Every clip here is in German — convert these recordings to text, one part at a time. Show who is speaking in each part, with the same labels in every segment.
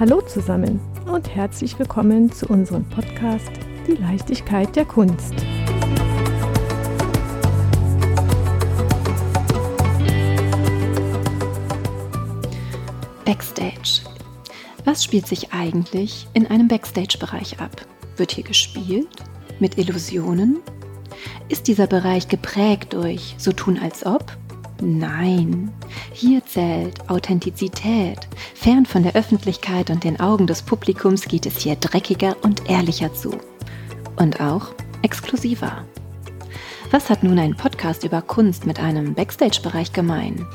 Speaker 1: Hallo zusammen und herzlich willkommen zu unserem Podcast Die Leichtigkeit der Kunst.
Speaker 2: Backstage. Was spielt sich eigentlich in einem Backstage-Bereich ab? Wird hier gespielt? Mit Illusionen? Ist dieser Bereich geprägt durch so tun als ob? Nein, hier zählt Authentizität. Fern von der Öffentlichkeit und den Augen des Publikums geht es hier dreckiger und ehrlicher zu. Und auch exklusiver. Was hat nun ein Podcast über Kunst mit einem Backstage-Bereich gemein?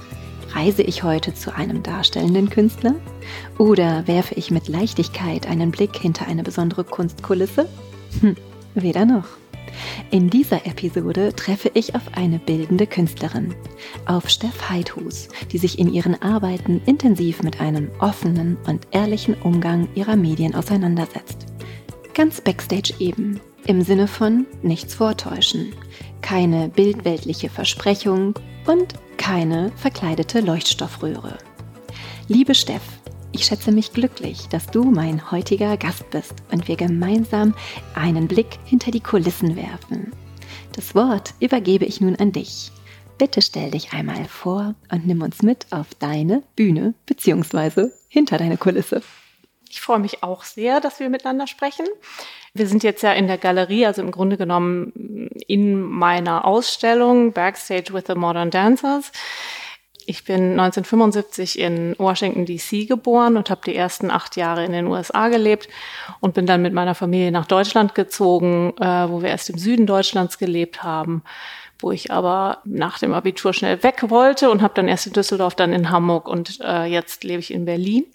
Speaker 2: Reise ich heute zu einem darstellenden Künstler? Oder werfe ich mit Leichtigkeit einen Blick hinter eine besondere Kunstkulisse? Hm, weder noch. In dieser Episode treffe ich auf eine bildende Künstlerin, auf Steff Heidhus, die sich in ihren Arbeiten intensiv mit einem offenen und ehrlichen Umgang ihrer Medien auseinandersetzt. Ganz backstage eben, im Sinne von nichts vortäuschen, keine bildweltliche Versprechung und keine verkleidete Leuchtstoffröhre. Liebe Steff, ich schätze mich glücklich, dass du mein heutiger Gast bist und wir gemeinsam einen Blick hinter die Kulissen werfen. Das Wort übergebe ich nun an dich. Bitte stell dich einmal vor und nimm uns mit auf deine Bühne bzw. hinter deine Kulisse.
Speaker 3: Ich freue mich auch sehr, dass wir miteinander sprechen. Wir sind jetzt ja in der Galerie, also im Grunde genommen in meiner Ausstellung Backstage with the Modern Dancers. Ich bin 1975 in Washington, DC geboren und habe die ersten acht Jahre in den USA gelebt und bin dann mit meiner Familie nach Deutschland gezogen, äh, wo wir erst im Süden Deutschlands gelebt haben, wo ich aber nach dem Abitur schnell weg wollte und habe dann erst in Düsseldorf, dann in Hamburg und äh, jetzt lebe ich in Berlin.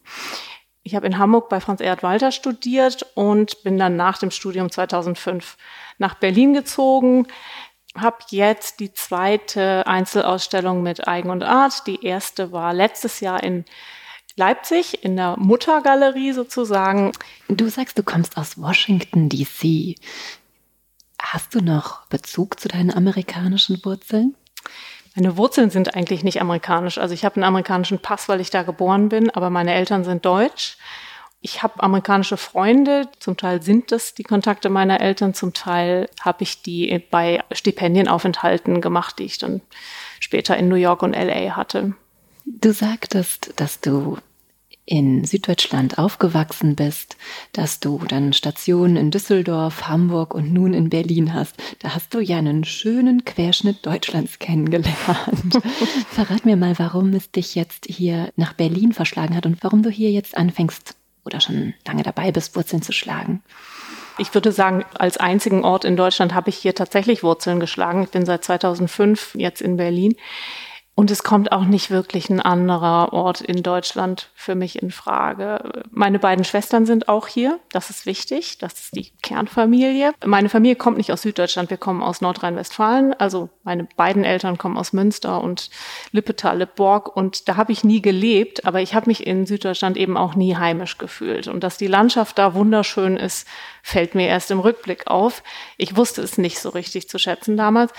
Speaker 3: Ich habe in Hamburg bei Franz Erd Walter studiert und bin dann nach dem Studium 2005 nach Berlin gezogen habe jetzt die zweite Einzelausstellung mit Eigen und Art. Die erste war letztes Jahr in Leipzig in der Muttergalerie sozusagen.
Speaker 2: Du sagst, du kommst aus Washington, DC. Hast du noch Bezug zu deinen amerikanischen Wurzeln?
Speaker 3: Meine Wurzeln sind eigentlich nicht amerikanisch. Also ich habe einen amerikanischen Pass, weil ich da geboren bin, aber meine Eltern sind deutsch. Ich habe amerikanische Freunde, zum Teil sind das die Kontakte meiner Eltern, zum Teil habe ich die bei Stipendienaufenthalten gemacht, die ich dann später in New York und LA hatte.
Speaker 2: Du sagtest, dass du in Süddeutschland aufgewachsen bist, dass du dann Stationen in Düsseldorf, Hamburg und nun in Berlin hast. Da hast du ja einen schönen Querschnitt Deutschlands kennengelernt. Verrat mir mal, warum es dich jetzt hier nach Berlin verschlagen hat und warum du hier jetzt anfängst oder schon lange dabei bist, Wurzeln zu schlagen?
Speaker 3: Ich würde sagen, als einzigen Ort in Deutschland habe ich hier tatsächlich Wurzeln geschlagen. Ich bin seit 2005 jetzt in Berlin. Und es kommt auch nicht wirklich ein anderer Ort in Deutschland für mich in Frage. Meine beiden Schwestern sind auch hier. Das ist wichtig. Das ist die Kernfamilie. Meine Familie kommt nicht aus Süddeutschland. Wir kommen aus Nordrhein-Westfalen. Also meine beiden Eltern kommen aus Münster und Lippetal, Lippborg. Und da habe ich nie gelebt. Aber ich habe mich in Süddeutschland eben auch nie heimisch gefühlt. Und dass die Landschaft da wunderschön ist, fällt mir erst im Rückblick auf. Ich wusste es nicht so richtig zu schätzen damals.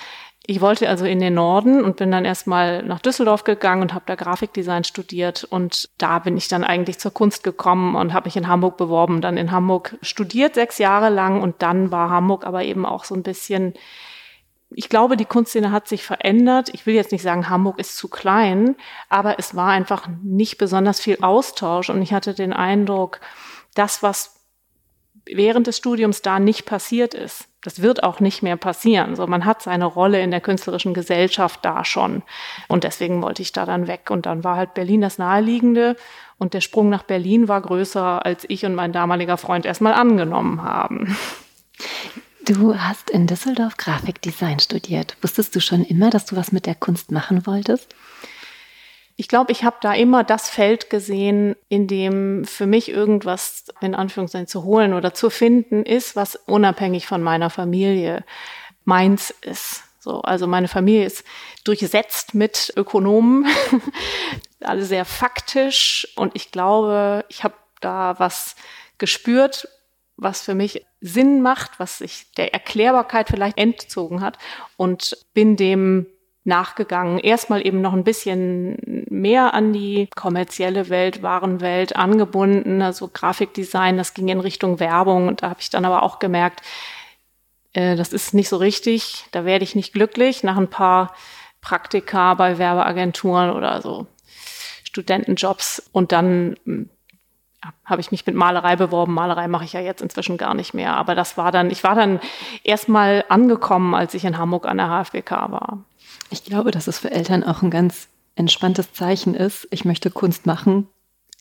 Speaker 3: Ich wollte also in den Norden und bin dann erstmal nach Düsseldorf gegangen und habe da Grafikdesign studiert. Und da bin ich dann eigentlich zur Kunst gekommen und habe mich in Hamburg beworben, dann in Hamburg studiert sechs Jahre lang. Und dann war Hamburg aber eben auch so ein bisschen ich glaube, die Kunstszene hat sich verändert. Ich will jetzt nicht sagen, Hamburg ist zu klein, aber es war einfach nicht besonders viel Austausch. Und ich hatte den Eindruck, das, was während des Studiums da nicht passiert ist, das wird auch nicht mehr passieren. So, man hat seine Rolle in der künstlerischen Gesellschaft da schon. Und deswegen wollte ich da dann weg. Und dann war halt Berlin das Naheliegende. Und der Sprung nach Berlin war größer, als ich und mein damaliger Freund erstmal angenommen haben.
Speaker 2: Du hast in Düsseldorf Grafikdesign studiert. Wusstest du schon immer, dass du was mit der Kunst machen wolltest?
Speaker 3: Ich glaube, ich habe da immer das Feld gesehen, in dem für mich irgendwas in Anführungszeichen zu holen oder zu finden ist, was unabhängig von meiner Familie meins ist. So, also meine Familie ist durchsetzt mit Ökonomen, alle sehr faktisch und ich glaube, ich habe da was gespürt, was für mich Sinn macht, was sich der Erklärbarkeit vielleicht entzogen hat und bin dem nachgegangen. Erstmal eben noch ein bisschen mehr an die kommerzielle Welt, Warenwelt angebunden, also Grafikdesign, das ging in Richtung Werbung und da habe ich dann aber auch gemerkt, äh, das ist nicht so richtig, da werde ich nicht glücklich nach ein paar Praktika bei Werbeagenturen oder so Studentenjobs und dann hm, habe ich mich mit Malerei beworben. Malerei mache ich ja jetzt inzwischen gar nicht mehr. Aber das war dann, ich war dann erstmal angekommen, als ich in Hamburg an der HFBK war.
Speaker 2: Ich glaube, dass es für Eltern auch ein ganz entspanntes Zeichen ist. Ich möchte Kunst machen.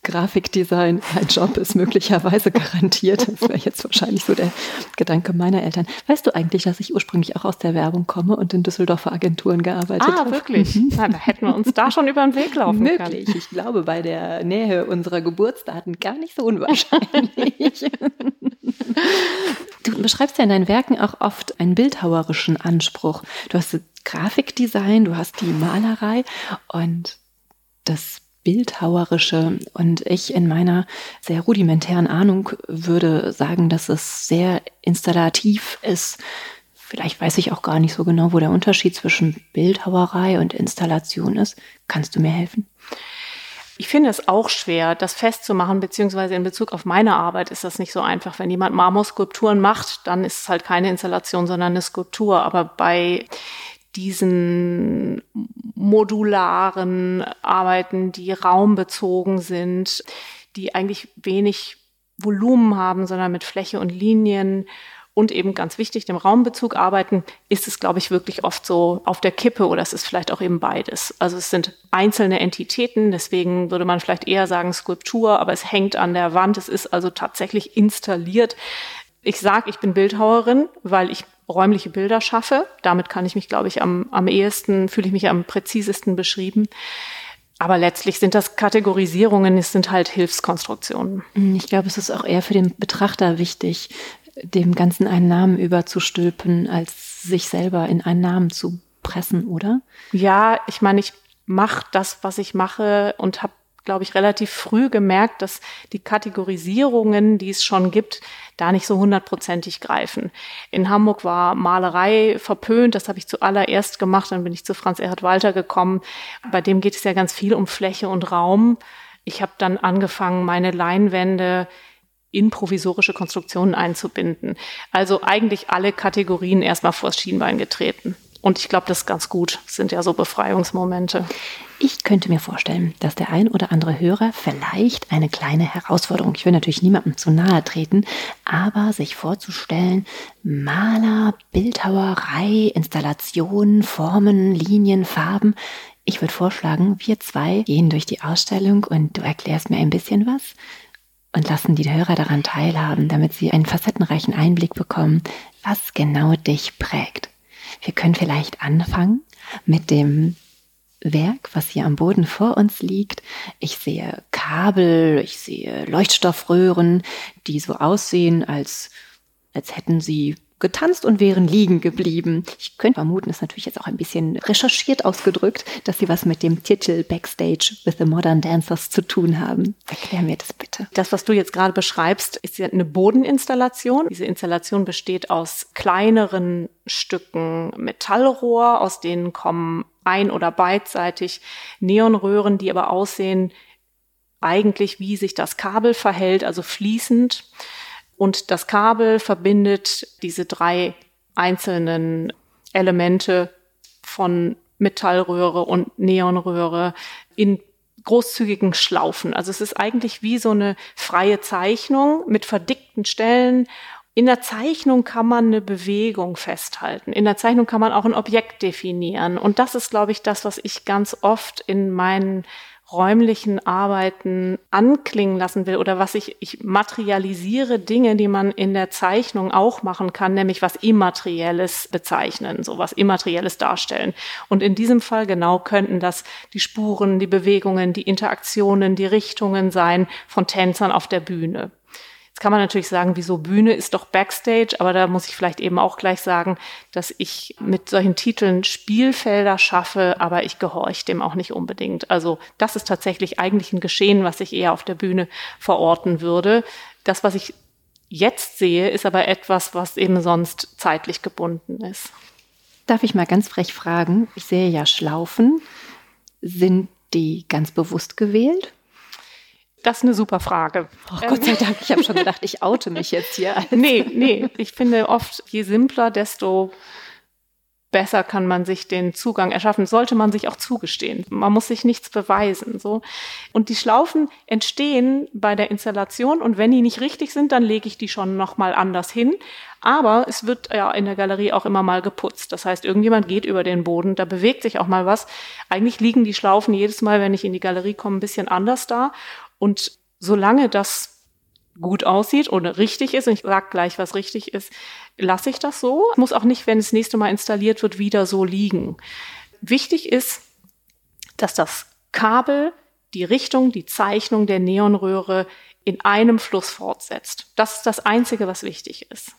Speaker 2: Grafikdesign, ein Job ist möglicherweise garantiert. Das wäre jetzt wahrscheinlich so der Gedanke meiner Eltern. Weißt du eigentlich, dass ich ursprünglich auch aus der Werbung komme und in Düsseldorfer Agenturen gearbeitet
Speaker 3: ah, habe? Ah, wirklich? Mhm. Na, da hätten wir uns da schon über den Weg laufen
Speaker 2: Möglich.
Speaker 3: können.
Speaker 2: Möglich. Ich glaube, bei der Nähe unserer Geburtsdaten gar nicht so unwahrscheinlich. Du beschreibst ja in deinen Werken auch oft einen bildhauerischen Anspruch. Du hast Grafikdesign, du hast die Malerei und das Bildhauerische. Und ich in meiner sehr rudimentären Ahnung würde sagen, dass es sehr installativ ist. Vielleicht weiß ich auch gar nicht so genau, wo der Unterschied zwischen Bildhauerei und Installation ist. Kannst du mir helfen?
Speaker 3: Ich finde es auch schwer, das festzumachen, beziehungsweise in Bezug auf meine Arbeit ist das nicht so einfach. Wenn jemand Marmorskulpturen macht, dann ist es halt keine Installation, sondern eine Skulptur. Aber bei diesen modularen Arbeiten, die raumbezogen sind, die eigentlich wenig Volumen haben, sondern mit Fläche und Linien und eben ganz wichtig, dem Raumbezug arbeiten, ist es, glaube ich, wirklich oft so auf der Kippe oder es ist vielleicht auch eben beides. Also es sind einzelne Entitäten, deswegen würde man vielleicht eher sagen Skulptur, aber es hängt an der Wand, es ist also tatsächlich installiert. Ich sage, ich bin Bildhauerin, weil ich räumliche Bilder schaffe. Damit kann ich mich, glaube ich, am, am ehesten, fühle ich mich am präzisesten beschrieben. Aber letztlich sind das Kategorisierungen, es sind halt Hilfskonstruktionen.
Speaker 2: Ich glaube, es ist auch eher für den Betrachter wichtig, dem Ganzen einen Namen überzustülpen, als sich selber in einen Namen zu pressen, oder?
Speaker 3: Ja, ich meine, ich mache das, was ich mache und habe glaube ich, relativ früh gemerkt, dass die Kategorisierungen, die es schon gibt, da nicht so hundertprozentig greifen. In Hamburg war Malerei verpönt, das habe ich zuallererst gemacht, dann bin ich zu Franz Erhard Walter gekommen. Bei dem geht es ja ganz viel um Fläche und Raum. Ich habe dann angefangen, meine Leinwände in provisorische Konstruktionen einzubinden. Also eigentlich alle Kategorien erstmal vors Schienbein getreten. Und ich glaube, das ist ganz gut. Das sind ja so Befreiungsmomente.
Speaker 2: Ich könnte mir vorstellen, dass der ein oder andere Hörer vielleicht eine kleine Herausforderung, ich will natürlich niemandem zu nahe treten, aber sich vorzustellen, Maler, Bildhauerei, Installationen, Formen, Linien, Farben. Ich würde vorschlagen, wir zwei gehen durch die Ausstellung und du erklärst mir ein bisschen was und lassen die Hörer daran teilhaben, damit sie einen facettenreichen Einblick bekommen, was genau dich prägt. Wir können vielleicht anfangen mit dem Werk, was hier am Boden vor uns liegt. Ich sehe Kabel, ich sehe Leuchtstoffröhren, die so aussehen, als, als hätten sie getanzt und wären liegen geblieben. Ich könnte vermuten, ist natürlich jetzt auch ein bisschen recherchiert ausgedrückt, dass sie was mit dem Titel Backstage with the Modern Dancers zu tun haben. Erklär mir das bitte.
Speaker 3: Das, was du jetzt gerade beschreibst, ist ja eine Bodeninstallation. Diese Installation besteht aus kleineren Stücken Metallrohr, aus denen kommen ein- oder beidseitig Neonröhren, die aber aussehen eigentlich, wie sich das Kabel verhält, also fließend. Und das Kabel verbindet diese drei einzelnen Elemente von Metallröhre und Neonröhre in großzügigen Schlaufen. Also es ist eigentlich wie so eine freie Zeichnung mit verdickten Stellen. In der Zeichnung kann man eine Bewegung festhalten. In der Zeichnung kann man auch ein Objekt definieren. Und das ist, glaube ich, das, was ich ganz oft in meinen räumlichen Arbeiten anklingen lassen will oder was ich, ich materialisiere Dinge, die man in der Zeichnung auch machen kann, nämlich was Immaterielles bezeichnen, so was Immaterielles darstellen. Und in diesem Fall genau könnten das die Spuren, die Bewegungen, die Interaktionen, die Richtungen sein von Tänzern auf der Bühne kann man natürlich sagen, wieso Bühne ist doch Backstage, aber da muss ich vielleicht eben auch gleich sagen, dass ich mit solchen Titeln Spielfelder schaffe, aber ich gehorche dem auch nicht unbedingt. Also das ist tatsächlich eigentlich ein Geschehen, was ich eher auf der Bühne verorten würde. Das, was ich jetzt sehe, ist aber etwas, was eben sonst zeitlich gebunden ist.
Speaker 2: darf ich mal ganz frech fragen. Ich sehe ja Schlaufen. Sind die ganz bewusst gewählt?
Speaker 3: Das ist eine super Frage.
Speaker 2: Oh, Gott sei Dank, ich habe schon gedacht, ich oute mich jetzt hier.
Speaker 3: nee, nee, ich finde oft, je simpler, desto besser kann man sich den Zugang erschaffen. Sollte man sich auch zugestehen. Man muss sich nichts beweisen, so. Und die Schlaufen entstehen bei der Installation und wenn die nicht richtig sind, dann lege ich die schon nochmal anders hin. Aber es wird ja in der Galerie auch immer mal geputzt. Das heißt, irgendjemand geht über den Boden, da bewegt sich auch mal was. Eigentlich liegen die Schlaufen jedes Mal, wenn ich in die Galerie komme, ein bisschen anders da. Und solange das gut aussieht oder richtig ist, und ich sage gleich, was richtig ist, lasse ich das so. Muss auch nicht, wenn es nächste Mal installiert wird, wieder so liegen. Wichtig ist, dass das Kabel die Richtung, die Zeichnung der Neonröhre in einem Fluss fortsetzt. Das ist das Einzige, was wichtig ist.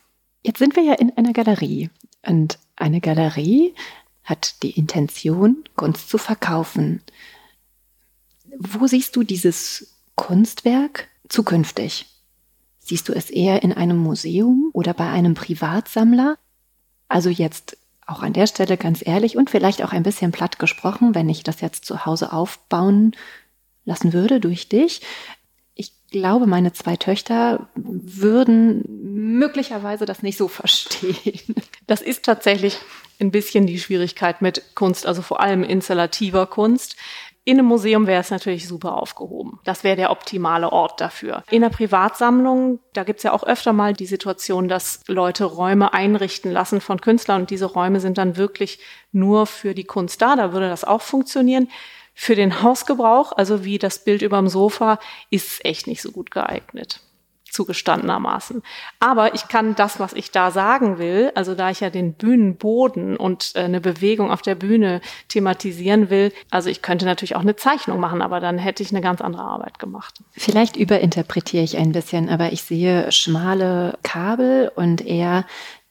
Speaker 2: Jetzt sind wir ja in einer Galerie und eine Galerie hat die Intention, Kunst zu verkaufen. Wo siehst du dieses Kunstwerk zukünftig? Siehst du es eher in einem Museum oder bei einem Privatsammler? Also jetzt auch an der Stelle ganz ehrlich und vielleicht auch ein bisschen platt gesprochen, wenn ich das jetzt zu Hause aufbauen lassen würde durch dich. Ich glaube, meine zwei Töchter würden möglicherweise das nicht so verstehen.
Speaker 3: Das ist tatsächlich ein bisschen die Schwierigkeit mit Kunst, also vor allem installativer Kunst. In einem Museum wäre es natürlich super aufgehoben. Das wäre der optimale Ort dafür. In einer Privatsammlung, da gibt es ja auch öfter mal die Situation, dass Leute Räume einrichten lassen von Künstlern und diese Räume sind dann wirklich nur für die Kunst da. Da würde das auch funktionieren. Für den Hausgebrauch, also wie das Bild überm Sofa, ist es echt nicht so gut geeignet zugestandenermaßen. Aber ich kann das, was ich da sagen will, also da ich ja den Bühnenboden und äh, eine Bewegung auf der Bühne thematisieren will, also ich könnte natürlich auch eine Zeichnung machen, aber dann hätte ich eine ganz andere Arbeit gemacht.
Speaker 2: Vielleicht überinterpretiere ich ein bisschen, aber ich sehe schmale Kabel und eher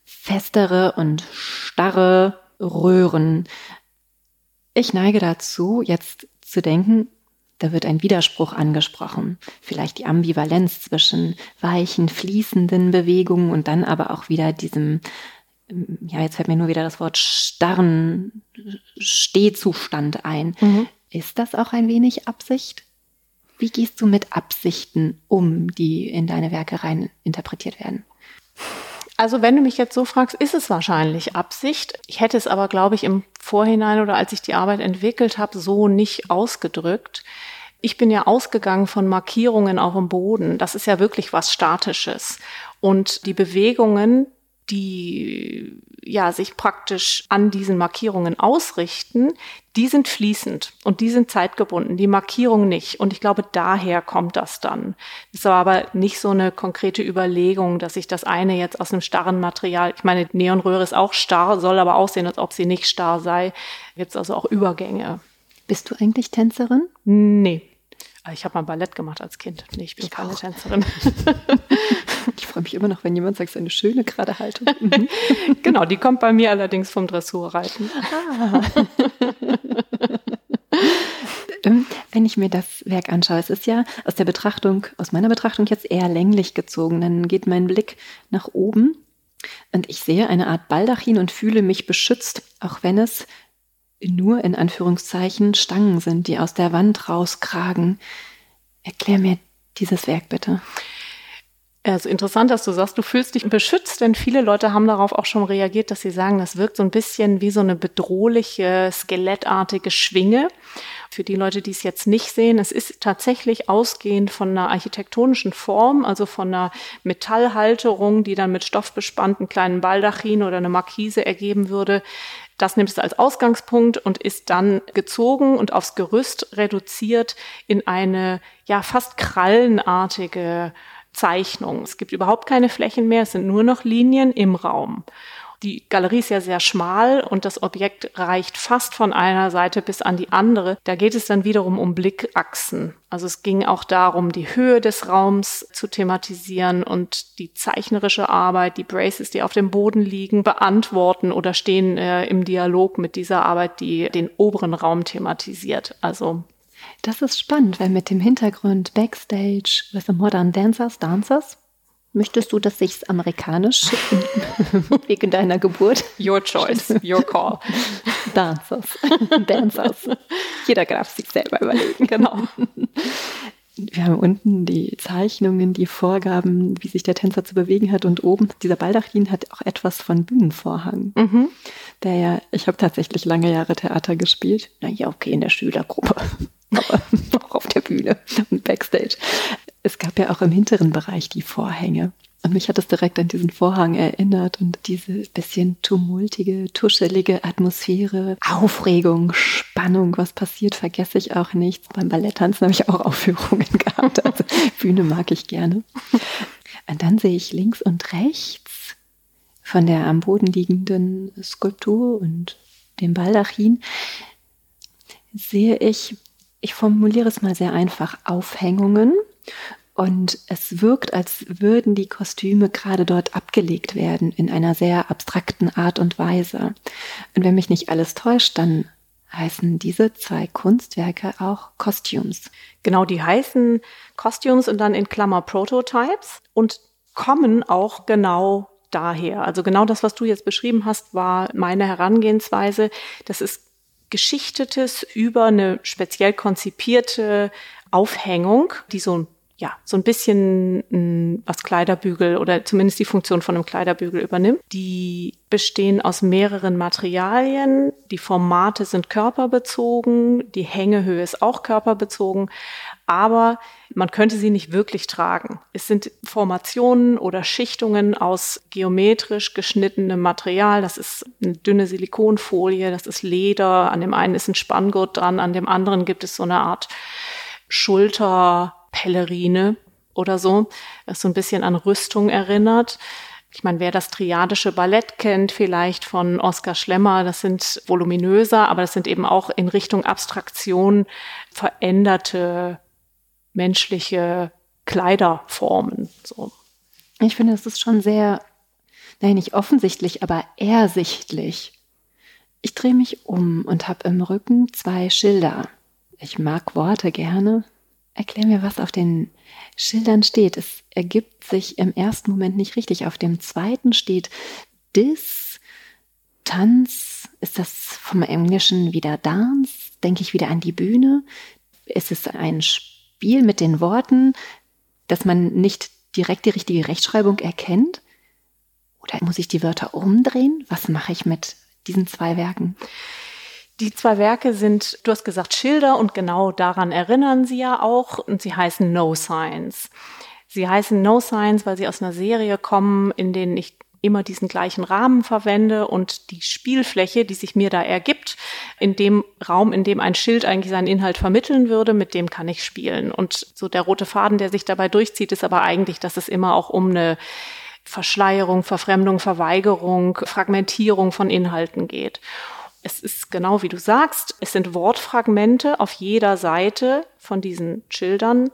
Speaker 2: festere und starre Röhren. Ich neige dazu, jetzt zu denken, da wird ein Widerspruch angesprochen, vielleicht die Ambivalenz zwischen weichen, fließenden Bewegungen und dann aber auch wieder diesem, ja, jetzt fällt mir nur wieder das Wort starren Stehzustand ein. Mhm. Ist das auch ein wenig Absicht? Wie gehst du mit Absichten um, die in deine Werke rein interpretiert werden?
Speaker 3: Also wenn du mich jetzt so fragst, ist es wahrscheinlich Absicht. Ich hätte es aber, glaube ich, im Vorhinein oder als ich die Arbeit entwickelt habe, so nicht ausgedrückt. Ich bin ja ausgegangen von Markierungen auf dem Boden. Das ist ja wirklich was Statisches. Und die Bewegungen, die ja sich praktisch an diesen Markierungen ausrichten, die sind fließend und die sind zeitgebunden, die Markierung nicht. Und ich glaube, daher kommt das dann. Das war aber nicht so eine konkrete Überlegung, dass ich das eine jetzt aus einem starren Material, ich meine, Neonröhre ist auch starr, soll aber aussehen, als ob sie nicht starr sei. Jetzt also auch Übergänge.
Speaker 2: Bist du eigentlich Tänzerin?
Speaker 3: Nee. Ich habe mal Ballett gemacht als Kind. Nee, ich bin ich keine auch. Tänzerin.
Speaker 2: ich freue mich immer noch, wenn jemand sagt, eine schöne gerade Haltung.
Speaker 3: Mhm. genau, die kommt bei mir allerdings vom Dressurreiten. Ah.
Speaker 2: Ähm, wenn ich mir das Werk anschaue, es ist ja aus der Betrachtung, aus meiner Betrachtung jetzt eher länglich gezogen. Dann geht mein Blick nach oben und ich sehe eine Art Baldachin und fühle mich beschützt, auch wenn es nur in Anführungszeichen Stangen sind, die aus der Wand rauskragen. Erklär mir dieses Werk bitte.
Speaker 3: Also interessant, dass du sagst, du fühlst dich beschützt, denn viele Leute haben darauf auch schon reagiert, dass sie sagen, das wirkt so ein bisschen wie so eine bedrohliche, skelettartige Schwinge. Für die Leute, die es jetzt nicht sehen, es ist tatsächlich ausgehend von einer architektonischen Form, also von einer Metallhalterung, die dann mit Stoff bespannten kleinen Baldachin oder eine Markise ergeben würde, das nimmt es als Ausgangspunkt und ist dann gezogen und aufs Gerüst reduziert in eine ja fast krallenartige Zeichnung. Es gibt überhaupt keine Flächen mehr, es sind nur noch Linien im Raum. Die Galerie ist ja sehr schmal und das Objekt reicht fast von einer Seite bis an die andere. Da geht es dann wiederum um Blickachsen. Also es ging auch darum, die Höhe des Raums zu thematisieren und die zeichnerische Arbeit, die Braces, die auf dem Boden liegen, beantworten oder stehen äh, im Dialog mit dieser Arbeit, die den oberen Raum thematisiert. Also
Speaker 2: das ist spannend, weil mit dem Hintergrund Backstage with the Modern Dancers, Dancers, Möchtest du, dass ich es amerikanisch wegen deiner Geburt?
Speaker 3: Your choice, your call.
Speaker 2: Dancers. Dancers. Jeder darf sich selber überlegen. Genau. Wir haben unten die Zeichnungen, die Vorgaben, wie sich der Tänzer zu bewegen hat. Und oben, dieser Baldachin hat auch etwas von Bühnenvorhang. Mhm. Der ja, ich habe tatsächlich lange Jahre Theater gespielt. Na ja, okay, in der Schülergruppe. Aber auch auf der Bühne und Backstage. Es gab ja auch im hinteren Bereich die Vorhänge. Und mich hat es direkt an diesen Vorhang erinnert und diese bisschen tumultige, tuschelige Atmosphäre, Aufregung, Spannung, was passiert, vergesse ich auch nichts. Beim Balletttanzen habe ich auch Aufführungen gehabt, also Bühne mag ich gerne. Und dann sehe ich links und rechts von der am Boden liegenden Skulptur und dem Baldachin sehe ich, ich formuliere es mal sehr einfach, Aufhängungen und es wirkt, als würden die Kostüme gerade dort abgelegt werden in einer sehr abstrakten Art und Weise. Und wenn mich nicht alles täuscht, dann heißen diese zwei Kunstwerke auch Costumes.
Speaker 3: Genau, die heißen Costumes und dann in Klammer Prototypes und kommen auch genau daher. Also genau das, was du jetzt beschrieben hast, war meine Herangehensweise. Das ist Geschichtetes über eine speziell konzipierte Aufhängung, die so ein ja, so ein bisschen hm, was Kleiderbügel oder zumindest die Funktion von einem Kleiderbügel übernimmt. Die bestehen aus mehreren Materialien. Die Formate sind körperbezogen, die Hängehöhe ist auch körperbezogen, aber man könnte sie nicht wirklich tragen. Es sind Formationen oder Schichtungen aus geometrisch geschnittenem Material. Das ist eine dünne Silikonfolie, das ist Leder. An dem einen ist ein Spanngurt dran, an dem anderen gibt es so eine Art Schulter Pellerine oder so, das so ein bisschen an Rüstung erinnert. Ich meine, wer das triadische Ballett kennt, vielleicht von Oskar Schlemmer, das sind voluminöser, aber das sind eben auch in Richtung Abstraktion veränderte menschliche Kleiderformen. So.
Speaker 2: Ich finde, es ist schon sehr, nein, nicht offensichtlich, aber ersichtlich. Ich drehe mich um und habe im Rücken zwei Schilder. Ich mag Worte gerne, Erklär mir, was auf den Schildern steht. Es ergibt sich im ersten Moment nicht richtig. Auf dem zweiten steht Dis, Tanz. Ist das vom Englischen wieder Dance? Denke ich wieder an die Bühne? Ist es ein Spiel mit den Worten, dass man nicht direkt die richtige Rechtschreibung erkennt? Oder muss ich die Wörter umdrehen? Was mache ich mit diesen zwei Werken?
Speaker 3: Die zwei Werke sind, du hast gesagt, Schilder und genau daran erinnern sie ja auch und sie heißen No Science. Sie heißen No Science, weil sie aus einer Serie kommen, in denen ich immer diesen gleichen Rahmen verwende und die Spielfläche, die sich mir da ergibt, in dem Raum, in dem ein Schild eigentlich seinen Inhalt vermitteln würde, mit dem kann ich spielen. Und so der rote Faden, der sich dabei durchzieht, ist aber eigentlich, dass es immer auch um eine Verschleierung, Verfremdung, Verweigerung, Fragmentierung von Inhalten geht. Es ist genau wie du sagst, es sind Wortfragmente auf jeder Seite von diesen Schildern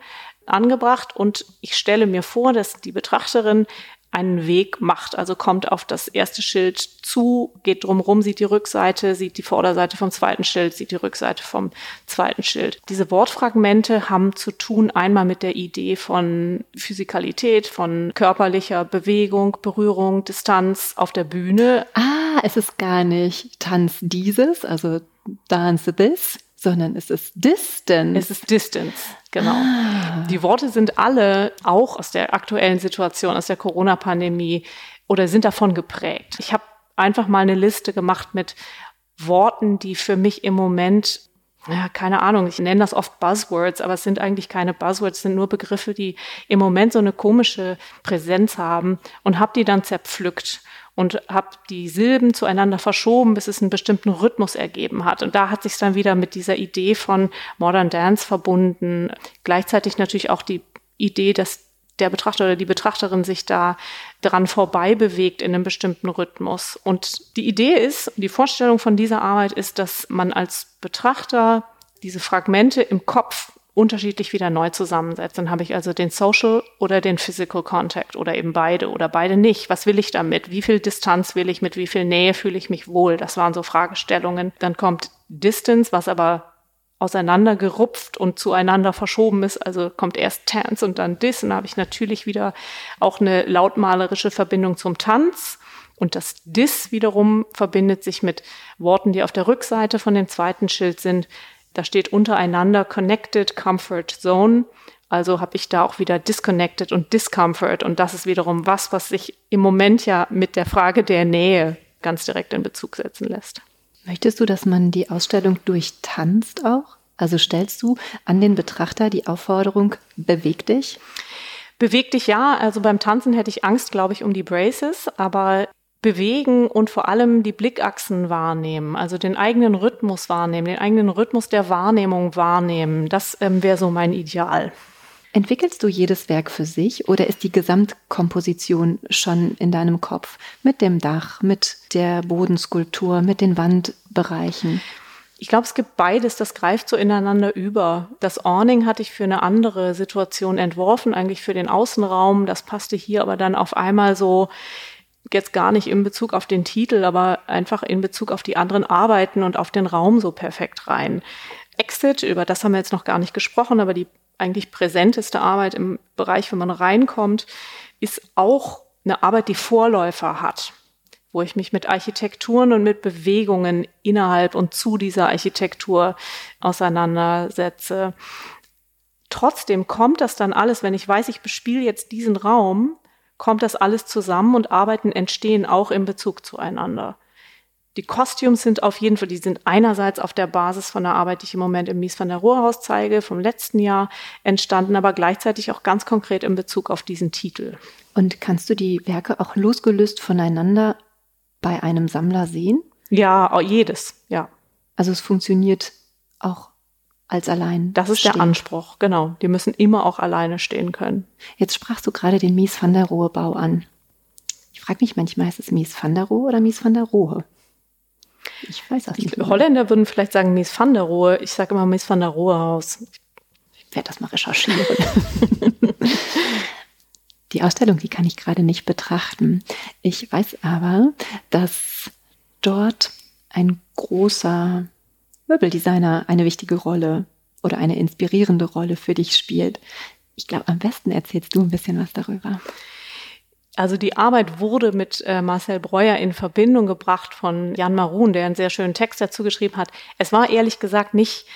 Speaker 3: angebracht. Und ich stelle mir vor, dass die Betrachterin einen Weg macht. Also kommt auf das erste Schild zu, geht drumrum, sieht die Rückseite, sieht die Vorderseite vom zweiten Schild, sieht die Rückseite vom zweiten Schild. Diese Wortfragmente haben zu tun einmal mit der Idee von Physikalität, von körperlicher Bewegung, Berührung, Distanz auf der Bühne.
Speaker 2: Ah, es ist gar nicht Tanz dieses, also Dance this, sondern es ist Distance.
Speaker 3: Es ist Distance, genau. Ah. Die Worte sind alle auch aus der aktuellen Situation, aus der Corona-Pandemie oder sind davon geprägt. Ich habe einfach mal eine Liste gemacht mit Worten, die für mich im Moment ja, keine Ahnung, ich nenne das oft Buzzwords, aber es sind eigentlich keine Buzzwords, es sind nur Begriffe, die im Moment so eine komische Präsenz haben und habe die dann zerpflückt und habe die Silben zueinander verschoben, bis es einen bestimmten Rhythmus ergeben hat. Und da hat sich dann wieder mit dieser Idee von Modern Dance verbunden. Gleichzeitig natürlich auch die Idee, dass der Betrachter oder die Betrachterin sich da dran vorbei bewegt in einem bestimmten Rhythmus. Und die Idee ist, die Vorstellung von dieser Arbeit ist, dass man als Betrachter diese Fragmente im Kopf unterschiedlich wieder neu zusammensetzt. Dann habe ich also den Social oder den Physical Contact oder eben beide oder beide nicht. Was will ich damit? Wie viel Distanz will ich mit? Wie viel Nähe fühle ich mich wohl? Das waren so Fragestellungen. Dann kommt Distance, was aber auseinandergerupft und zueinander verschoben ist. Also kommt erst Tanz und dann Dis. Und da habe ich natürlich wieder auch eine lautmalerische Verbindung zum Tanz. Und das Dis wiederum verbindet sich mit Worten, die auf der Rückseite von dem zweiten Schild sind. Da steht untereinander Connected Comfort Zone. Also habe ich da auch wieder Disconnected und Discomfort. Und das ist wiederum was, was sich im Moment ja mit der Frage der Nähe ganz direkt in Bezug setzen lässt.
Speaker 2: Möchtest du, dass man die Ausstellung durchtanzt auch? Also stellst du an den Betrachter die Aufforderung, beweg dich?
Speaker 3: Beweg dich ja. Also beim Tanzen hätte ich Angst, glaube ich, um die Braces, aber bewegen und vor allem die Blickachsen wahrnehmen, also den eigenen Rhythmus wahrnehmen, den eigenen Rhythmus der Wahrnehmung wahrnehmen. Das ähm, wäre so mein Ideal.
Speaker 2: Entwickelst du jedes Werk für sich oder ist die Gesamtkomposition schon in deinem Kopf mit dem Dach, mit der Bodenskulptur, mit den Wandbereichen?
Speaker 3: Ich glaube, es gibt beides, das greift so ineinander über. Das Awning hatte ich für eine andere Situation entworfen, eigentlich für den Außenraum. Das passte hier aber dann auf einmal so, jetzt gar nicht in Bezug auf den Titel, aber einfach in Bezug auf die anderen Arbeiten und auf den Raum so perfekt rein. Exit, über das haben wir jetzt noch gar nicht gesprochen, aber die eigentlich präsenteste Arbeit im Bereich, wenn man reinkommt, ist auch eine Arbeit, die Vorläufer hat, wo ich mich mit Architekturen und mit Bewegungen innerhalb und zu dieser Architektur auseinandersetze. Trotzdem kommt das dann alles, wenn ich weiß, ich bespiele jetzt diesen Raum, kommt das alles zusammen und Arbeiten entstehen auch in Bezug zueinander. Die Costumes sind auf jeden Fall, die sind einerseits auf der Basis von der Arbeit, die ich im Moment im Mies van der Rohe Haus zeige, vom letzten Jahr entstanden, aber gleichzeitig auch ganz konkret in Bezug auf diesen Titel.
Speaker 2: Und kannst du die Werke auch losgelöst voneinander bei einem Sammler sehen?
Speaker 3: Ja, jedes, ja.
Speaker 2: Also es funktioniert auch als allein.
Speaker 3: Das ist stehen. der Anspruch, genau. Die müssen immer auch alleine stehen können.
Speaker 2: Jetzt sprachst du gerade den Mies van der Rohe Bau an. Ich frage mich manchmal, ist es Mies van der Rohe oder Mies van der Rohe?
Speaker 3: Ich weiß auch nicht. Die Holländer würden vielleicht sagen Mies van der Rohe. Ich sage immer Mies van der Rohe Haus.
Speaker 2: Ich werde das mal recherchieren. die Ausstellung, die kann ich gerade nicht betrachten. Ich weiß aber, dass dort ein großer Möbeldesigner eine wichtige Rolle oder eine inspirierende Rolle für dich spielt. Ich glaube, am besten erzählst du ein bisschen was darüber.
Speaker 3: Also die Arbeit wurde mit äh, Marcel Breuer in Verbindung gebracht von Jan Marun, der einen sehr schönen Text dazu geschrieben hat. Es war ehrlich gesagt nicht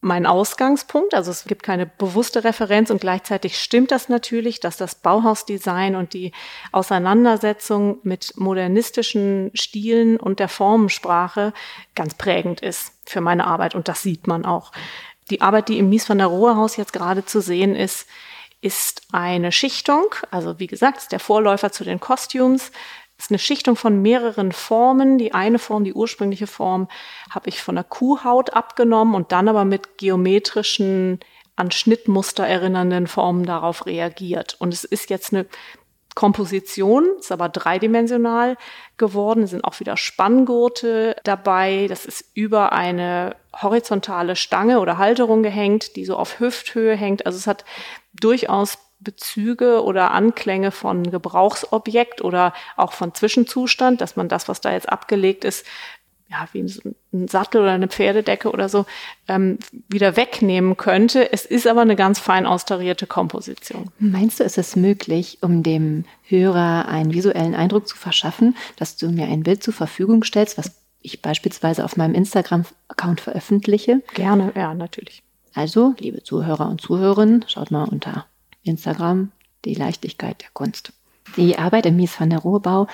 Speaker 3: mein Ausgangspunkt. Also es gibt keine bewusste Referenz und gleichzeitig stimmt das natürlich, dass das Bauhausdesign und die Auseinandersetzung mit modernistischen Stilen und der Formensprache ganz prägend ist für meine Arbeit und das sieht man auch. Die Arbeit, die im Mies van der Rohe Haus jetzt gerade zu sehen ist, ist eine Schichtung, also wie gesagt, ist der Vorläufer zu den Costumes, ist eine Schichtung von mehreren Formen. Die eine Form, die ursprüngliche Form, habe ich von der Kuhhaut abgenommen und dann aber mit geometrischen, an Schnittmuster erinnernden Formen darauf reagiert. Und es ist jetzt eine Komposition, ist aber dreidimensional geworden. Es sind auch wieder Spanngurte dabei. Das ist über eine horizontale Stange oder Halterung gehängt, die so auf Hüfthöhe hängt. Also es hat durchaus Bezüge oder Anklänge von Gebrauchsobjekt oder auch von Zwischenzustand, dass man das, was da jetzt abgelegt ist, ja, wie ein Sattel oder eine Pferdedecke oder so, ähm, wieder wegnehmen könnte. Es ist aber eine ganz fein austarierte Komposition.
Speaker 2: Meinst du, ist es möglich, um dem Hörer einen visuellen Eindruck zu verschaffen, dass du mir ein Bild zur Verfügung stellst, was ich beispielsweise auf meinem Instagram-Account veröffentliche?
Speaker 3: Gerne, ja, natürlich.
Speaker 2: Also, liebe Zuhörer und Zuhörerinnen, schaut mal unter Instagram die Leichtigkeit der Kunst. Die Arbeit im Mies van der Rohe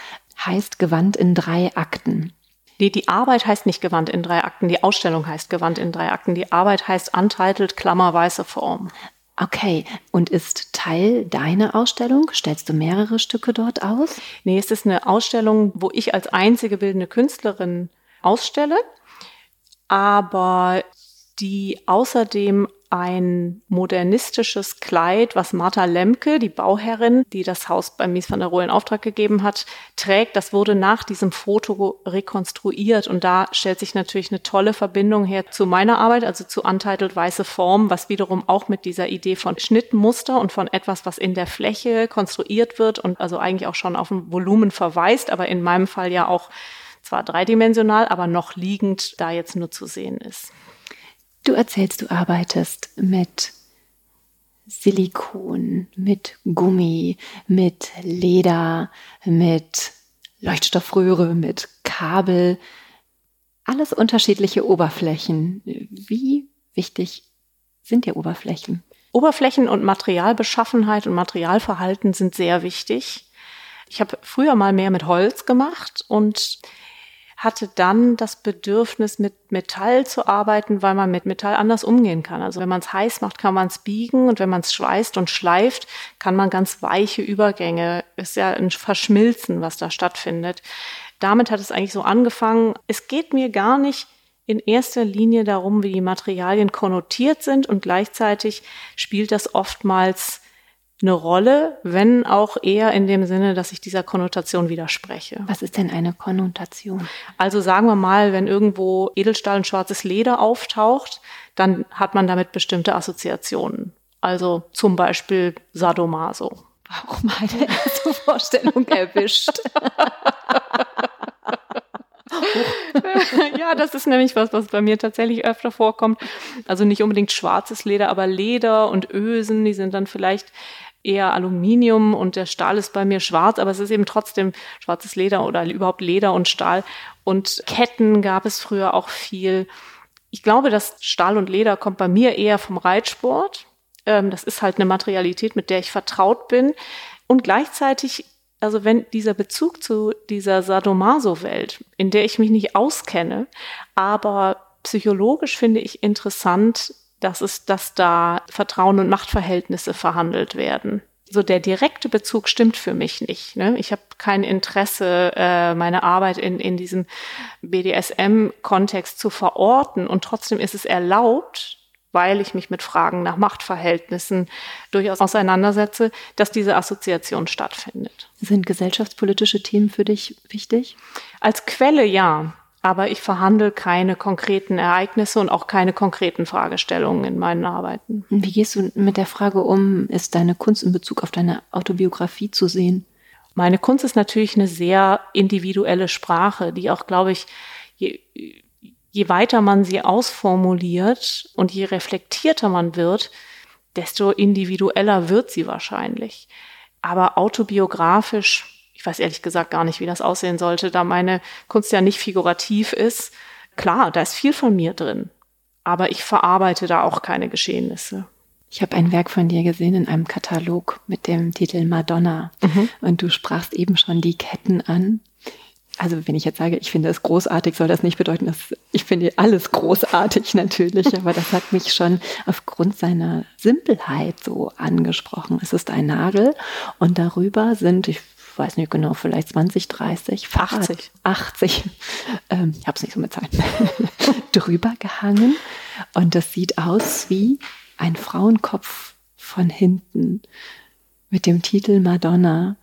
Speaker 2: heißt Gewandt in drei Akten.
Speaker 3: Nee, die Arbeit heißt nicht Gewandt in drei Akten, die Ausstellung heißt Gewandt in drei Akten. Die Arbeit heißt Untitled Klammer weiße Form.
Speaker 2: Okay, und ist Teil deiner Ausstellung? Stellst du mehrere Stücke dort aus?
Speaker 3: Nee, es ist eine Ausstellung, wo ich als einzige bildende Künstlerin ausstelle, aber die außerdem ein modernistisches Kleid, was Martha Lemke, die Bauherrin, die das Haus bei Mies van der Rohe in Auftrag gegeben hat, trägt. Das wurde nach diesem Foto rekonstruiert und da stellt sich natürlich eine tolle Verbindung her zu meiner Arbeit, also zu Untitled Weiße Form, was wiederum auch mit dieser Idee von Schnittmuster und von etwas, was in der Fläche konstruiert wird und also eigentlich auch schon auf ein Volumen verweist, aber in meinem Fall ja auch zwar dreidimensional, aber noch liegend da jetzt nur zu sehen ist.
Speaker 2: Du erzählst, du arbeitest mit Silikon, mit Gummi, mit Leder, mit Leuchtstoffröhre, mit Kabel. Alles unterschiedliche Oberflächen. Wie wichtig sind dir Oberflächen?
Speaker 3: Oberflächen und Materialbeschaffenheit und Materialverhalten sind sehr wichtig. Ich habe früher mal mehr mit Holz gemacht und hatte dann das Bedürfnis, mit Metall zu arbeiten, weil man mit Metall anders umgehen kann. Also wenn man es heiß macht, kann man es biegen und wenn man es schweißt und schleift, kann man ganz weiche Übergänge, ist ja ein Verschmilzen, was da stattfindet. Damit hat es eigentlich so angefangen. Es geht mir gar nicht in erster Linie darum, wie die Materialien konnotiert sind und gleichzeitig spielt das oftmals eine Rolle, wenn auch eher in dem Sinne, dass ich dieser Konnotation widerspreche.
Speaker 2: Was ist denn eine Konnotation?
Speaker 3: Also sagen wir mal, wenn irgendwo Edelstahl und schwarzes Leder auftaucht, dann hat man damit bestimmte Assoziationen. Also zum Beispiel Sadomaso.
Speaker 2: Auch meine erste Vorstellung erwischt.
Speaker 3: ja, das ist nämlich was, was bei mir tatsächlich öfter vorkommt. Also nicht unbedingt schwarzes Leder, aber Leder und Ösen, die sind dann vielleicht eher Aluminium und der Stahl ist bei mir schwarz, aber es ist eben trotzdem schwarzes Leder oder überhaupt Leder und Stahl. Und Ketten gab es früher auch viel. Ich glaube, dass Stahl und Leder kommt bei mir eher vom Reitsport. Ähm, das ist halt eine Materialität, mit der ich vertraut bin. Und gleichzeitig also wenn dieser Bezug zu dieser Sadomaso-Welt, in der ich mich nicht auskenne, aber psychologisch finde ich interessant, dass es, dass da Vertrauen und Machtverhältnisse verhandelt werden. So der direkte Bezug stimmt für mich nicht. Ne? Ich habe kein Interesse, äh, meine Arbeit in, in diesem BDSM-Kontext zu verorten und trotzdem ist es erlaubt, weil ich mich mit Fragen nach Machtverhältnissen durchaus auseinandersetze, dass diese Assoziation stattfindet.
Speaker 2: Sind gesellschaftspolitische Themen für dich wichtig?
Speaker 3: Als Quelle ja, aber ich verhandle keine konkreten Ereignisse und auch keine konkreten Fragestellungen in meinen Arbeiten.
Speaker 2: Wie gehst du mit der Frage um, ist deine Kunst in Bezug auf deine Autobiografie zu sehen?
Speaker 3: Meine Kunst ist natürlich eine sehr individuelle Sprache, die auch, glaube ich, je, je weiter man sie ausformuliert und je reflektierter man wird, desto individueller wird sie wahrscheinlich. Aber autobiografisch, ich weiß ehrlich gesagt gar nicht, wie das aussehen sollte, da meine Kunst ja nicht figurativ ist. Klar, da ist viel von mir drin, aber ich verarbeite da auch keine Geschehnisse.
Speaker 2: Ich habe ein Werk von dir gesehen in einem Katalog mit dem Titel Madonna. Mhm. Und du sprachst eben schon die Ketten an also wenn ich jetzt sage, ich finde es großartig, soll das nicht bedeuten, dass ich finde alles großartig natürlich, aber das hat mich schon aufgrund seiner Simpelheit so angesprochen. Es ist ein Nagel und darüber sind, ich weiß nicht genau, vielleicht 20, 30,
Speaker 3: 80.
Speaker 2: 80, ähm, ich habe es nicht so mit Zahlen, drüber gehangen und das sieht aus wie ein Frauenkopf von hinten mit dem Titel Madonna.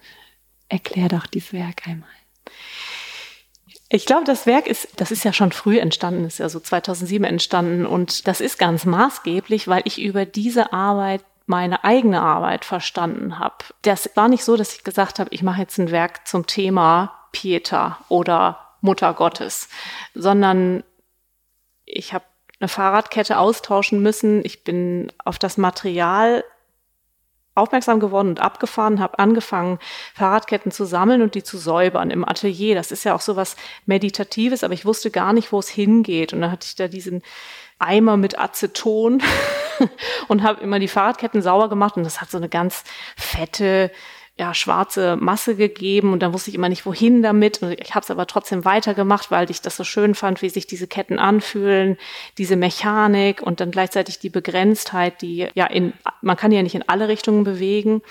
Speaker 2: Erklär doch dieses Werk einmal.
Speaker 3: Ich glaube, das Werk ist, das ist ja schon früh entstanden, ist ja so 2007 entstanden und das ist ganz maßgeblich, weil ich über diese Arbeit meine eigene Arbeit verstanden habe. Das war nicht so, dass ich gesagt habe, ich mache jetzt ein Werk zum Thema Pieta oder Mutter Gottes, sondern ich habe eine Fahrradkette austauschen müssen. Ich bin auf das Material aufmerksam geworden und abgefahren, habe angefangen, Fahrradketten zu sammeln und die zu säubern im Atelier. Das ist ja auch so was Meditatives, aber ich wusste gar nicht, wo es hingeht. Und dann hatte ich da diesen Eimer mit Aceton und habe immer die Fahrradketten sauber gemacht und das hat so eine ganz fette ja, schwarze Masse gegeben und dann wusste ich immer nicht, wohin damit. Und ich habe es aber trotzdem weitergemacht, weil ich das so schön fand, wie sich diese Ketten anfühlen, diese Mechanik und dann gleichzeitig die Begrenztheit, die ja in, man kann ja nicht in alle Richtungen bewegen.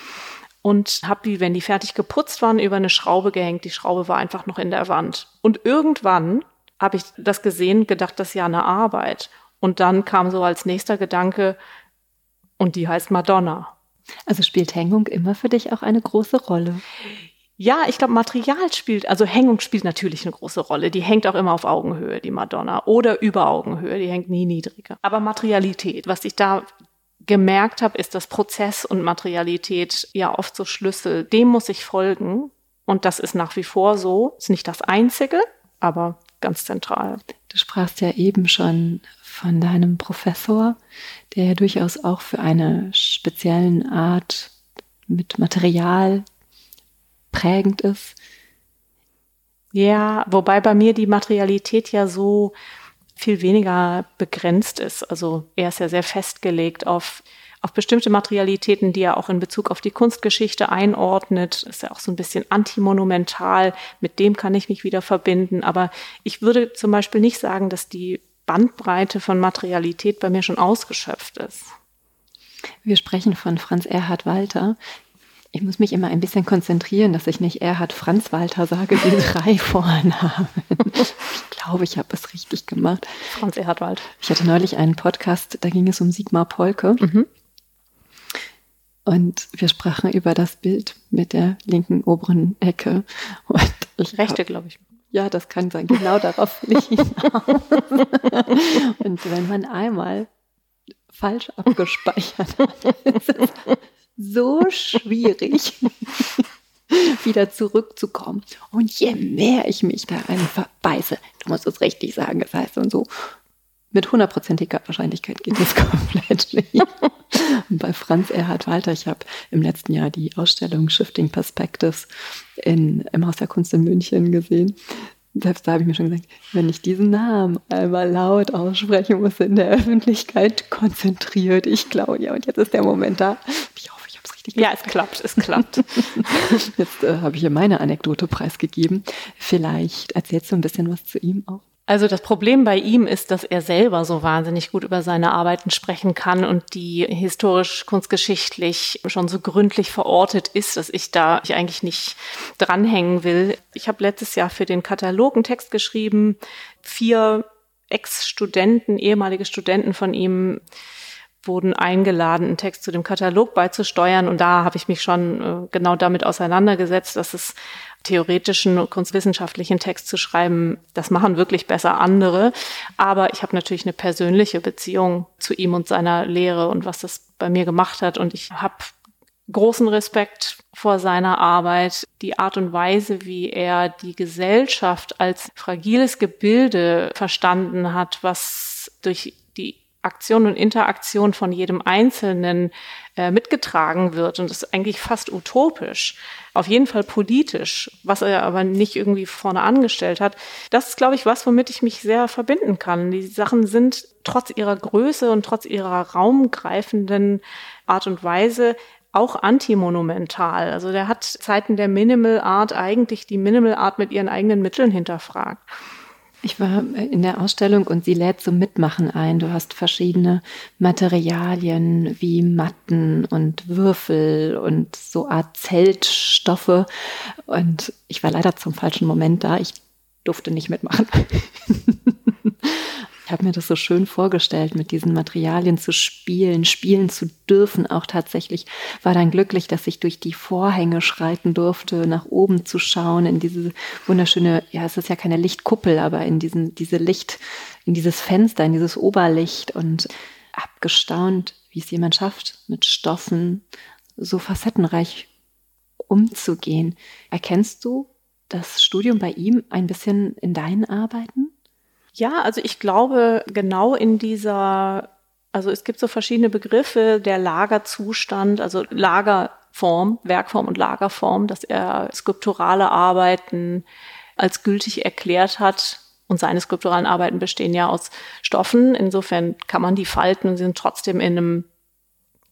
Speaker 3: Und habe die, wenn die fertig geputzt waren, über eine Schraube gehängt. Die Schraube war einfach noch in der Wand. Und irgendwann habe ich das gesehen, gedacht, das ist ja eine Arbeit. Und dann kam so als nächster Gedanke, und die heißt Madonna.
Speaker 2: Also spielt Hängung immer für dich auch eine große Rolle?
Speaker 3: Ja, ich glaube, Material spielt, also Hängung spielt natürlich eine große Rolle. Die hängt auch immer auf Augenhöhe, die Madonna, oder über Augenhöhe, die hängt nie niedriger. Aber Materialität, was ich da gemerkt habe, ist, dass Prozess und Materialität ja oft so Schlüssel, dem muss ich folgen. Und das ist nach wie vor so, ist nicht das Einzige, aber ganz zentral.
Speaker 2: Du sprachst ja eben schon von deinem Professor, der ja durchaus auch für eine speziellen Art mit Material prägend ist.
Speaker 3: Ja, wobei bei mir die Materialität ja so viel weniger begrenzt ist. Also er ist ja sehr festgelegt auf, auf bestimmte Materialitäten, die er auch in Bezug auf die Kunstgeschichte einordnet. Ist ja auch so ein bisschen antimonumental. Mit dem kann ich mich wieder verbinden. Aber ich würde zum Beispiel nicht sagen, dass die Bandbreite von Materialität bei mir schon ausgeschöpft ist.
Speaker 2: Wir sprechen von Franz Erhard Walter. Ich muss mich immer ein bisschen konzentrieren, dass ich nicht Erhard Franz Walter sage, die drei Vornamen. Ich glaube, ich habe es richtig gemacht.
Speaker 3: Franz Erhard Walter.
Speaker 2: Ich hatte neulich einen Podcast, da ging es um Sigmar Polke. Mhm. Und wir sprachen über das Bild mit der linken oberen Ecke.
Speaker 3: Und ich Rechte, glaube ich.
Speaker 2: Ja, das kann sein. Genau darauf will ich hinaus. Und wenn man einmal falsch abgespeichert hat, ist es so schwierig, wieder zurückzukommen. Und je mehr ich mich da rein verbeiße, du musst es richtig sagen, das heißt und so, mit hundertprozentiger Wahrscheinlichkeit geht das komplett nicht. Und bei Franz Erhard Walter, ich habe im letzten Jahr die Ausstellung Shifting Perspectives in, im Haus der Kunst in München gesehen. Selbst da habe ich mir schon gesagt, wenn ich diesen Namen einmal laut aussprechen muss in der Öffentlichkeit, konzentriert ich Claudia. Und jetzt ist der Moment da. Ich hoffe, ich habe es richtig
Speaker 3: gemacht. Ja, es klappt, es klappt.
Speaker 2: jetzt äh, habe ich hier meine Anekdote preisgegeben. Vielleicht erzählst du ein bisschen was zu ihm auch.
Speaker 3: Also das Problem bei ihm ist, dass er selber so wahnsinnig gut über seine Arbeiten sprechen kann und die historisch kunstgeschichtlich schon so gründlich verortet ist, dass ich da ich eigentlich nicht dranhängen will. Ich habe letztes Jahr für den Katalog einen Text geschrieben. Vier Ex-Studenten, ehemalige Studenten von ihm wurden eingeladen, einen Text zu dem Katalog beizusteuern. Und da habe ich mich schon äh, genau damit auseinandergesetzt, dass es theoretischen kunstwissenschaftlichen Text zu schreiben, das machen wirklich besser andere. Aber ich habe natürlich eine persönliche Beziehung zu ihm und seiner Lehre und was das bei mir gemacht hat. Und ich habe großen Respekt vor seiner Arbeit, die Art und Weise, wie er die Gesellschaft als fragiles Gebilde verstanden hat, was durch Aktion und Interaktion von jedem Einzelnen äh, mitgetragen wird. Und das ist eigentlich fast utopisch. Auf jeden Fall politisch, was er aber nicht irgendwie vorne angestellt hat. Das ist, glaube ich, was, womit ich mich sehr verbinden kann. Die Sachen sind trotz ihrer Größe und trotz ihrer raumgreifenden Art und Weise auch antimonumental. Also der hat Zeiten der Minimal Art eigentlich die Minimal Art mit ihren eigenen Mitteln hinterfragt.
Speaker 2: Ich war in der Ausstellung und sie lädt zum Mitmachen ein. Du hast verschiedene Materialien wie Matten und Würfel und so Art Zeltstoffe. Und ich war leider zum falschen Moment da. Ich durfte nicht mitmachen. Ich habe mir das so schön vorgestellt, mit diesen Materialien zu spielen, spielen zu dürfen. Auch tatsächlich war dann glücklich, dass ich durch die Vorhänge schreiten durfte, nach oben zu schauen, in diese wunderschöne, ja, es ist ja keine Lichtkuppel, aber in diesen, diese Licht, in dieses Fenster, in dieses Oberlicht und abgestaunt, wie es jemand schafft, mit Stoffen so facettenreich umzugehen. Erkennst du das Studium bei ihm ein bisschen in deinen Arbeiten?
Speaker 3: Ja, also ich glaube, genau in dieser, also es gibt so verschiedene Begriffe, der Lagerzustand, also Lagerform, Werkform und Lagerform, dass er skulpturale Arbeiten als gültig erklärt hat. Und seine skulpturalen Arbeiten bestehen ja aus Stoffen. Insofern kann man die falten und sind trotzdem in einem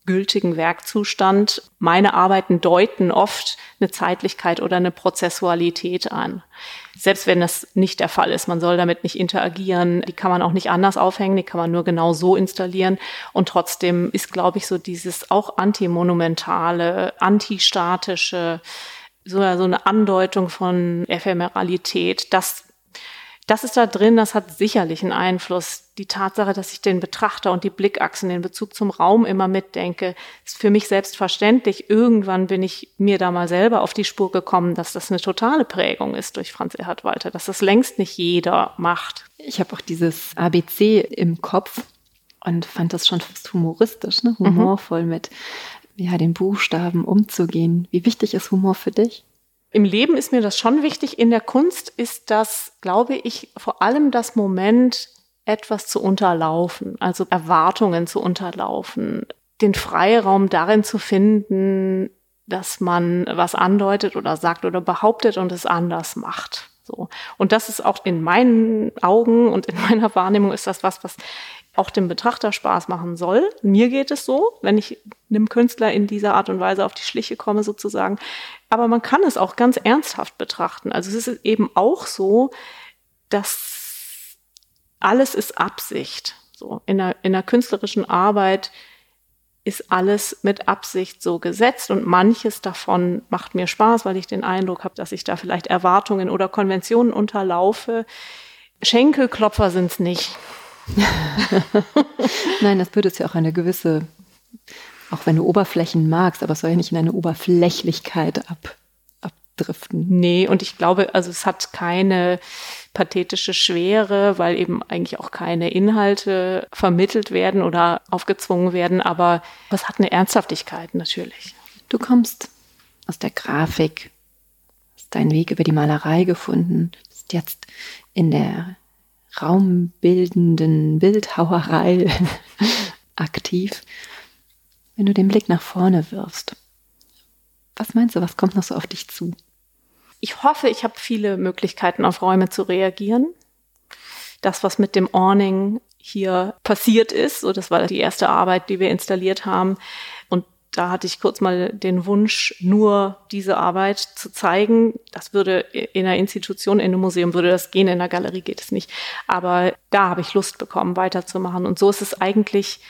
Speaker 3: gültigen Werkzustand. Meine Arbeiten deuten oft eine Zeitlichkeit oder eine Prozessualität an. Selbst wenn das nicht der Fall ist, man soll damit nicht interagieren, die kann man auch nicht anders aufhängen, die kann man nur genau so installieren. Und trotzdem ist, glaube ich, so dieses auch antimonumentale, antistatische, so, eine Andeutung von Ephemeralität, das das ist da drin, das hat sicherlich einen Einfluss. Die Tatsache, dass ich den Betrachter und die Blickachsen, den Bezug zum Raum immer mitdenke, ist für mich selbstverständlich. Irgendwann bin ich mir da mal selber auf die Spur gekommen, dass das eine totale Prägung ist durch Franz Erhard Walter, dass das längst nicht jeder macht.
Speaker 2: Ich habe auch dieses ABC im Kopf und fand das schon fast humoristisch, ne? humorvoll mhm. mit ja, den Buchstaben umzugehen. Wie wichtig ist Humor für dich?
Speaker 3: Im Leben ist mir das schon wichtig. In der Kunst ist das, glaube ich, vor allem das Moment etwas zu unterlaufen, also Erwartungen zu unterlaufen, den Freiraum darin zu finden, dass man was andeutet oder sagt oder behauptet und es anders macht. So. Und das ist auch in meinen Augen und in meiner Wahrnehmung ist das was, was auch dem Betrachter Spaß machen soll. Mir geht es so, wenn ich einem Künstler in dieser Art und Weise auf die Schliche komme sozusagen. Aber man kann es auch ganz ernsthaft betrachten. Also es ist eben auch so, dass alles ist Absicht. So in der, in der künstlerischen Arbeit ist alles mit Absicht so gesetzt und manches davon macht mir Spaß, weil ich den Eindruck habe, dass ich da vielleicht Erwartungen oder Konventionen unterlaufe. Schenkelklopfer sind es nicht.
Speaker 2: Nein, das würde es ja auch eine gewisse, auch wenn du Oberflächen magst, aber es soll ja nicht in eine Oberflächlichkeit ab, abdriften.
Speaker 3: Nee, und ich glaube, also es hat keine pathetische Schwere, weil eben eigentlich auch keine Inhalte vermittelt werden oder aufgezwungen werden, aber es hat eine Ernsthaftigkeit natürlich.
Speaker 2: Du kommst aus der Grafik, hast deinen Weg über die Malerei gefunden, bist jetzt in der raumbildenden Bildhauerei aktiv. Wenn du den Blick nach vorne wirfst, was meinst du, was kommt noch so auf dich zu?
Speaker 3: Ich hoffe, ich habe viele Möglichkeiten, auf Räume zu reagieren. Das, was mit dem Awning hier passiert ist, so das war die erste Arbeit, die wir installiert haben. Und da hatte ich kurz mal den Wunsch, nur diese Arbeit zu zeigen. Das würde in einer Institution, in einem Museum würde das gehen, in einer Galerie geht es nicht. Aber da habe ich Lust bekommen, weiterzumachen. Und so ist es eigentlich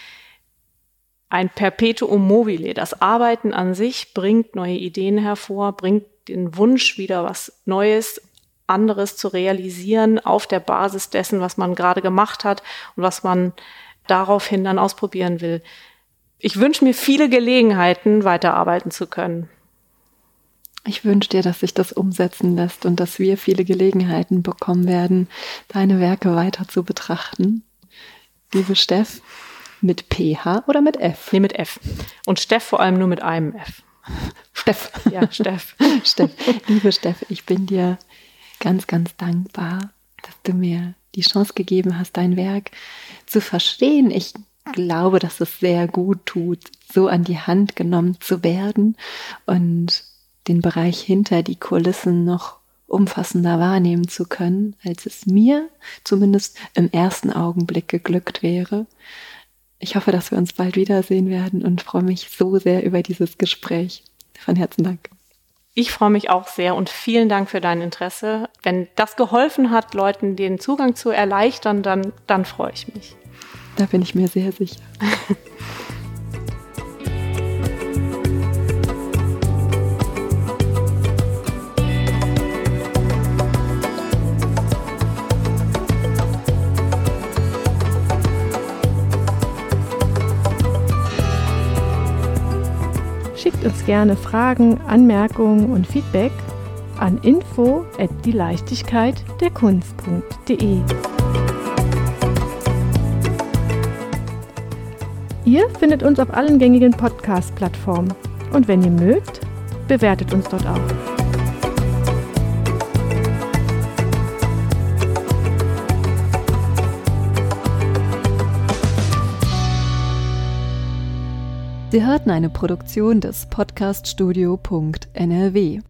Speaker 3: ein Perpetuum mobile. Das Arbeiten an sich bringt neue Ideen hervor, bringt den Wunsch, wieder was Neues, anderes zu realisieren auf der Basis dessen, was man gerade gemacht hat und was man daraufhin dann ausprobieren will. Ich wünsche mir viele Gelegenheiten, weiterarbeiten zu können.
Speaker 2: Ich wünsche dir, dass sich das umsetzen lässt und dass wir viele Gelegenheiten bekommen werden, deine Werke weiter zu betrachten. Liebe Steff, mit PH oder mit F?
Speaker 3: Nee, mit F. Und Steff vor allem nur mit einem F.
Speaker 2: Steff. Ja, Steff. Steff. Liebe Steff, ich bin dir ganz, ganz dankbar, dass du mir die Chance gegeben hast, dein Werk zu verstehen. Ich glaube, dass es sehr gut tut, so an die Hand genommen zu werden und den Bereich hinter die Kulissen noch umfassender wahrnehmen zu können, als es mir zumindest im ersten Augenblick geglückt wäre. Ich hoffe, dass wir uns bald wiedersehen werden und freue mich so sehr über dieses Gespräch. Von Herzen Dank.
Speaker 3: Ich freue mich auch sehr und vielen Dank für dein Interesse. Wenn das geholfen hat, Leuten den Zugang zu erleichtern, dann, dann freue ich mich.
Speaker 2: Da bin ich mir sehr sicher.
Speaker 1: Schickt uns gerne Fragen, Anmerkungen und Feedback an info at die Leichtigkeit der Kunst.de. Ihr findet uns auf allen gängigen Podcast-Plattformen und wenn ihr mögt, bewertet uns dort auch.
Speaker 2: Sie hörten eine Produktion des Podcaststudio.nrw.